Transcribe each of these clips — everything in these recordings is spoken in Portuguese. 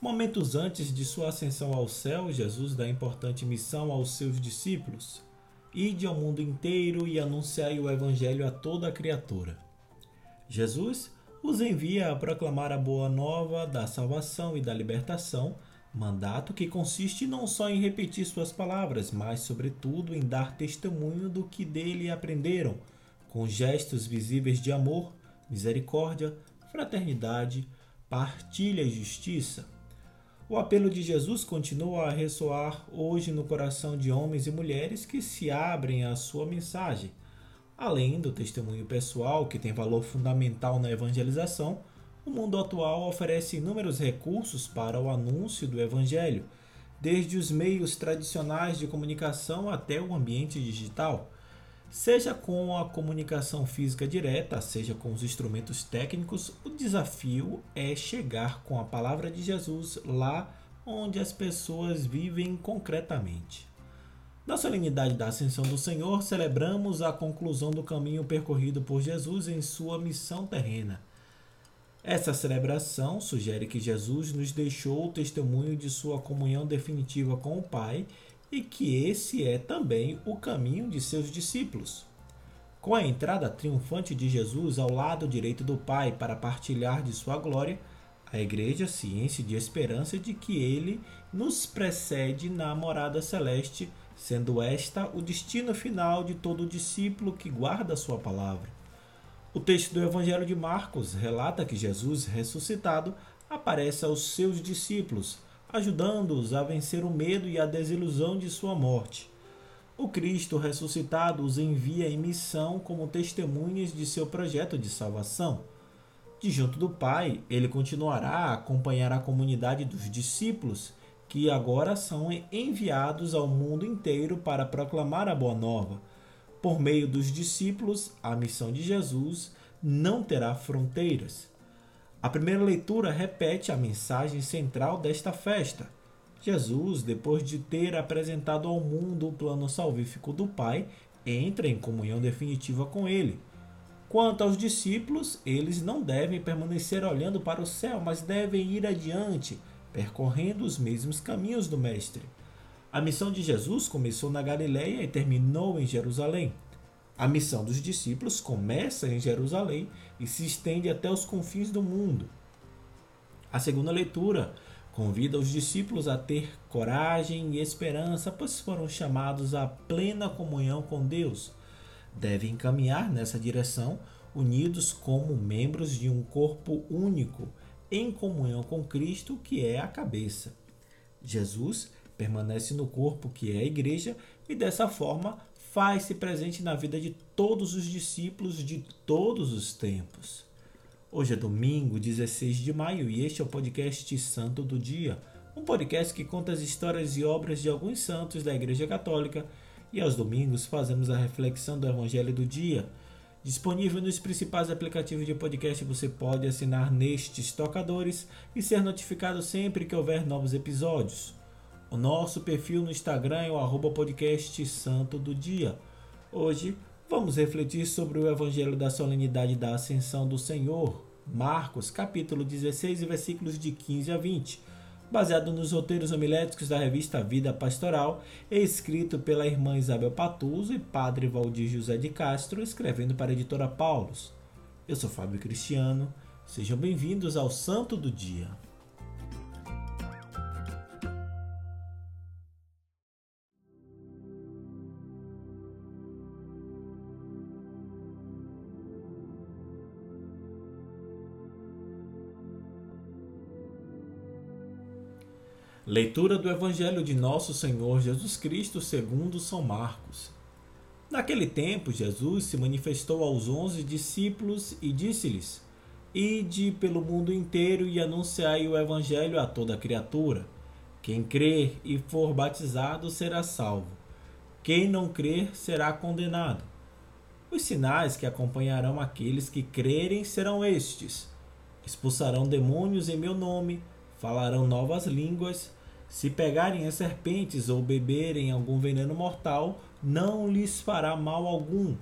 Momentos antes de sua ascensão ao céu, Jesus dá importante missão aos seus discípulos: Ide ao mundo inteiro e anunciai o Evangelho a toda a criatura. Jesus os envia a proclamar a boa nova da salvação e da libertação, mandato que consiste não só em repetir suas palavras, mas, sobretudo, em dar testemunho do que dele aprenderam, com gestos visíveis de amor, misericórdia, fraternidade, partilha e justiça. O apelo de Jesus continua a ressoar hoje no coração de homens e mulheres que se abrem à sua mensagem Além do testemunho pessoal, que tem valor fundamental na evangelização, o mundo atual oferece inúmeros recursos para o anúncio do Evangelho, desde os meios tradicionais de comunicação até o ambiente digital. Seja com a comunicação física direta, seja com os instrumentos técnicos, o desafio é chegar com a palavra de Jesus lá onde as pessoas vivem concretamente. Na solenidade da Ascensão do Senhor, celebramos a conclusão do caminho percorrido por Jesus em sua missão terrena. Essa celebração sugere que Jesus nos deixou o testemunho de sua comunhão definitiva com o Pai e que esse é também o caminho de seus discípulos. Com a entrada triunfante de Jesus ao lado direito do Pai para partilhar de sua glória, a Igreja se enche de esperança de que ele nos precede na morada celeste sendo esta o destino final de todo discípulo que guarda sua palavra. O texto do Evangelho de Marcos relata que Jesus, ressuscitado, aparece aos seus discípulos, ajudando-os a vencer o medo e a desilusão de sua morte. O Cristo ressuscitado os envia em missão como testemunhas de seu projeto de salvação. De junto do Pai, ele continuará a acompanhar a comunidade dos discípulos que agora são enviados ao mundo inteiro para proclamar a boa nova. Por meio dos discípulos, a missão de Jesus não terá fronteiras. A primeira leitura repete a mensagem central desta festa. Jesus, depois de ter apresentado ao mundo o plano salvífico do Pai, entra em comunhão definitiva com ele. Quanto aos discípulos, eles não devem permanecer olhando para o céu, mas devem ir adiante, percorrendo os mesmos caminhos do Mestre. A missão de Jesus começou na Galiléia e terminou em Jerusalém. A missão dos discípulos começa em Jerusalém e se estende até os confins do mundo. A segunda leitura convida os discípulos a ter coragem e esperança, pois foram chamados à plena comunhão com Deus. Devem caminhar nessa direção, unidos como membros de um corpo único em comunhão com Cristo, que é a cabeça. Jesus permanece no corpo, que é a igreja, e dessa forma faz-se presente na vida de todos os discípulos de todos os tempos. Hoje é domingo, 16 de maio, e este é o podcast Santo do Dia, um podcast que conta as histórias e obras de alguns santos da Igreja Católica, e aos domingos fazemos a reflexão do Evangelho do dia Disponível nos principais aplicativos de podcast, você pode assinar nestes tocadores e ser notificado sempre que houver novos episódios. O nosso perfil no Instagram é o arroba podcast Santo do Dia. Hoje vamos refletir sobre o Evangelho da Solenidade da Ascensão do Senhor, Marcos, capítulo 16, versículos de 15 a 20 baseado nos roteiros homiléticos da revista Vida Pastoral, escrito pela irmã Isabel Patuso e padre Valdir José de Castro, escrevendo para a editora Paulus. Eu sou Fábio Cristiano, sejam bem-vindos ao Santo do Dia. Leitura do Evangelho de Nosso Senhor Jesus Cristo segundo São Marcos. Naquele tempo, Jesus se manifestou aos onze discípulos e disse-lhes: Ide pelo mundo inteiro e anunciai o Evangelho a toda criatura. Quem crer e for batizado será salvo. Quem não crer será condenado. Os sinais que acompanharão aqueles que crerem serão estes: expulsarão demônios em meu nome, falarão novas línguas se pegarem as serpentes ou beberem algum veneno mortal, não lhes fará mal algum.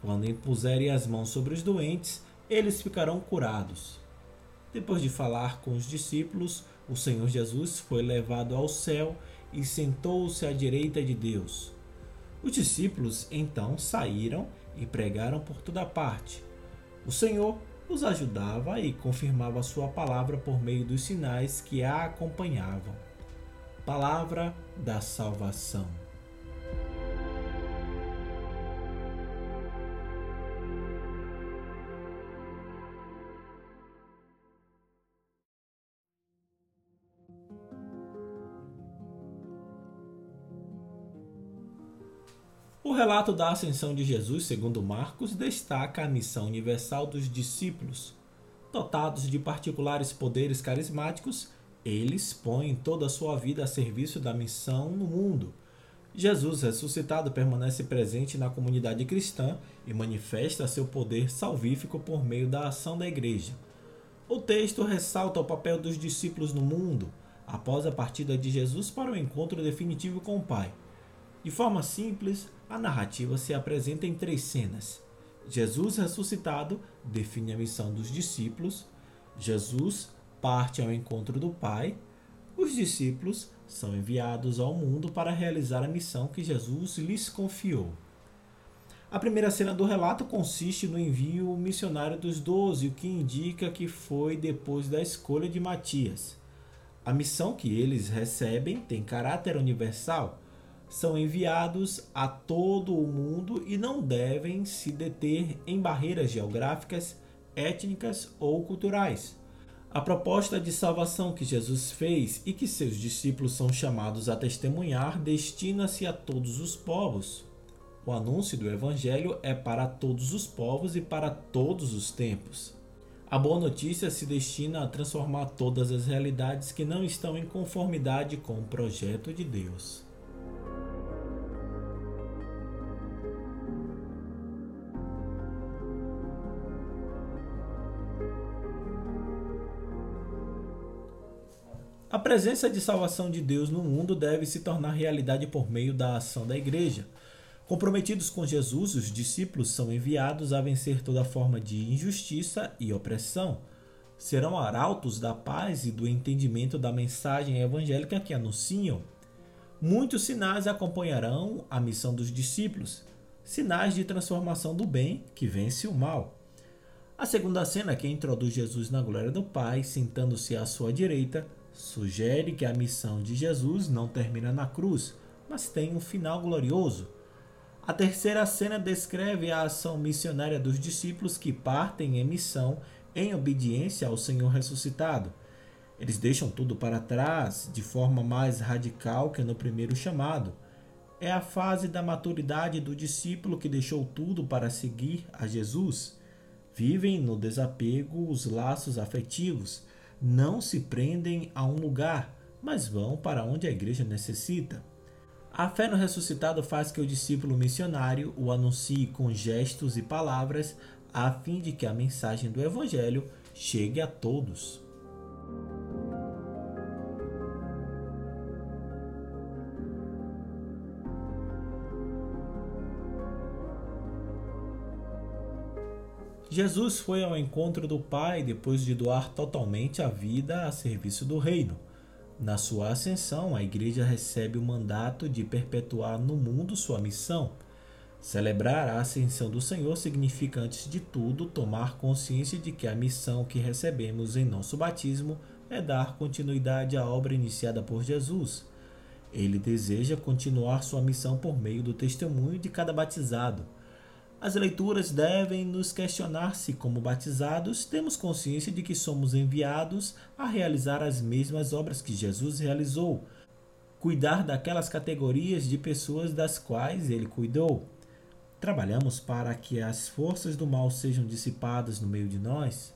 Quando impuserem as mãos sobre os doentes, eles ficarão curados. Depois de falar com os discípulos, o Senhor Jesus foi levado ao céu e sentou-se à direita de Deus. Os discípulos então saíram e pregaram por toda parte. O Senhor os ajudava e confirmava sua palavra por meio dos sinais que a acompanhavam. Palavra da salvação. O relato da ascensão de Jesus, segundo Marcos, destaca a missão universal dos discípulos. Dotados de particulares poderes carismáticos, eles põem toda a sua vida a serviço da missão no mundo. Jesus ressuscitado permanece presente na comunidade cristã e manifesta seu poder salvífico por meio da ação da igreja. O texto ressalta o papel dos discípulos no mundo após a partida de Jesus para o encontro definitivo com o Pai. De forma simples, a narrativa se apresenta em três cenas. Jesus ressuscitado define a missão dos discípulos, Jesus parte ao encontro do Pai, os discípulos são enviados ao mundo para realizar a missão que Jesus lhes confiou. A primeira cena do relato consiste no envio missionário dos doze, o que indica que foi depois da escolha de Matias. A missão que eles recebem tem caráter universal são enviados a todo o mundo e não devem se deter em barreiras geográficas, étnicas ou culturais. A proposta de salvação que Jesus fez e que seus discípulos são chamados a testemunhar destina-se a todos os povos. O anúncio do Evangelho é para todos os povos e para todos os tempos. A boa notícia se destina a transformar todas as realidades que não estão em conformidade com o projeto de Deus. A presença de salvação de Deus no mundo deve se tornar realidade por meio da ação da igreja. Comprometidos com Jesus, os discípulos são enviados a vencer toda forma de injustiça e opressão. Serão arautos da paz e do entendimento da mensagem evangélica que anunciam. Muitos sinais acompanharão a missão dos discípulos, sinais de transformação do bem que vence o mal. A segunda cena, que introduz Jesus na glória do Pai, sentando-se à sua direita, sugere que a missão de Jesus não termina na cruz, mas tem um final glorioso. A terceira cena descreve a ação missionária dos discípulos que partem em missão em obediência ao Senhor ressuscitado. Eles deixam tudo para trás de forma mais radical que no primeiro chamado. É a fase da maturidade do discípulo que deixou tudo para seguir a Jesus. Vivem no desapego os laços afetivos, não se prendem a um lugar, mas vão para onde a igreja necessita. A fé no ressuscitado faz que o discípulo missionário o anuncie com gestos e palavras, a fim de que a mensagem do Evangelho chegue a todos. Jesus foi ao encontro do Pai depois de doar totalmente a vida a serviço do reino. Na sua ascensão, a Igreja recebe o mandato de perpetuar no mundo sua missão. Celebrar a ascensão do Senhor significa, antes de tudo, tomar consciência de que a missão que recebemos em nosso batismo é dar continuidade à obra iniciada por Jesus. Ele deseja continuar sua missão por meio do testemunho de cada batizado. As leituras devem nos questionar se, como batizados, temos consciência de que somos enviados a realizar as mesmas obras que Jesus realizou, cuidar daquelas categorias de pessoas das quais ele cuidou. Trabalhamos para que as forças do mal sejam dissipadas no meio de nós?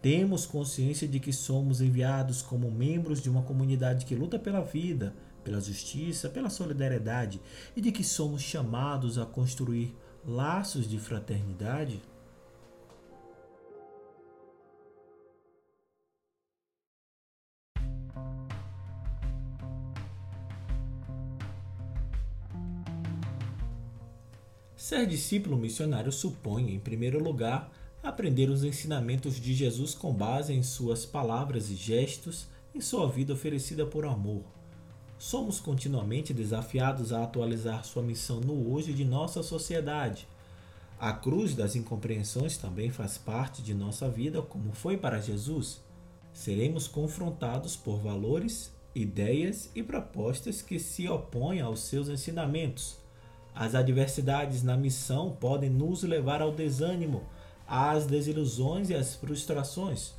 Temos consciência de que somos enviados como membros de uma comunidade que luta pela vida, pela justiça, pela solidariedade e de que somos chamados a construir laços de fraternidade? Ser discípulo missionário supõe, em primeiro lugar, aprender os ensinamentos de Jesus com base em suas palavras e gestos, em sua vida oferecida por amor. Somos continuamente desafiados a atualizar sua missão no hoje de nossa sociedade. A cruz das incompreensões também faz parte de nossa vida, como foi para Jesus. Seremos confrontados por valores, ideias e propostas que se opõem aos seus ensinamentos. As adversidades na missão podem nos levar ao desânimo, às desilusões e às frustrações.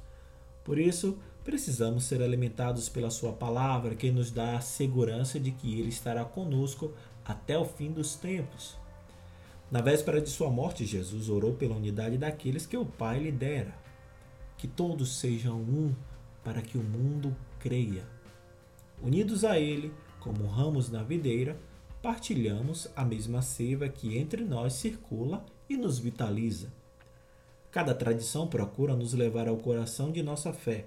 Por isso, precisamos ser alimentados pela Sua palavra, que nos dá a segurança de que Ele estará conosco até o fim dos tempos. Na véspera de sua morte, Jesus orou pela unidade daqueles que o Pai lhe dera. Que todos sejam um, para que o mundo creia. Unidos a Ele, como ramos na videira, partilhamos a mesma seiva que entre nós circula e nos vitaliza. Cada tradição procura nos levar ao coração de nossa fé,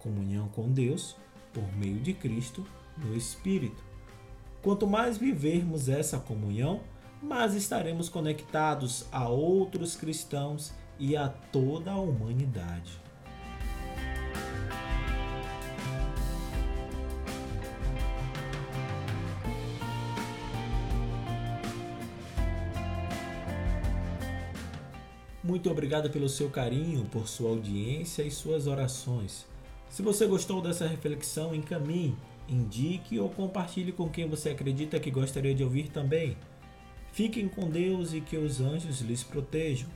comunhão com Deus por meio de Cristo no Espírito. Quanto mais vivermos essa comunhão, mais estaremos conectados a outros cristãos e a toda a humanidade. Muito obrigado pelo seu carinho, por sua audiência e suas orações. Se você gostou dessa reflexão, encaminhe, indique ou compartilhe com quem você acredita que gostaria de ouvir também. Fiquem com Deus e que os anjos lhes protejam.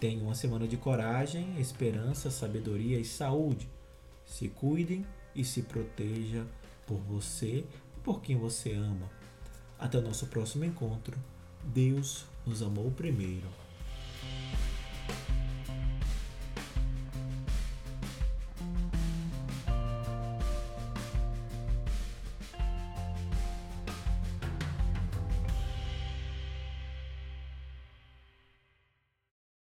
Tenham uma semana de coragem, esperança, sabedoria e saúde. Se cuidem e se proteja por você e por quem você ama. Até o nosso próximo encontro. Deus nos amou primeiro.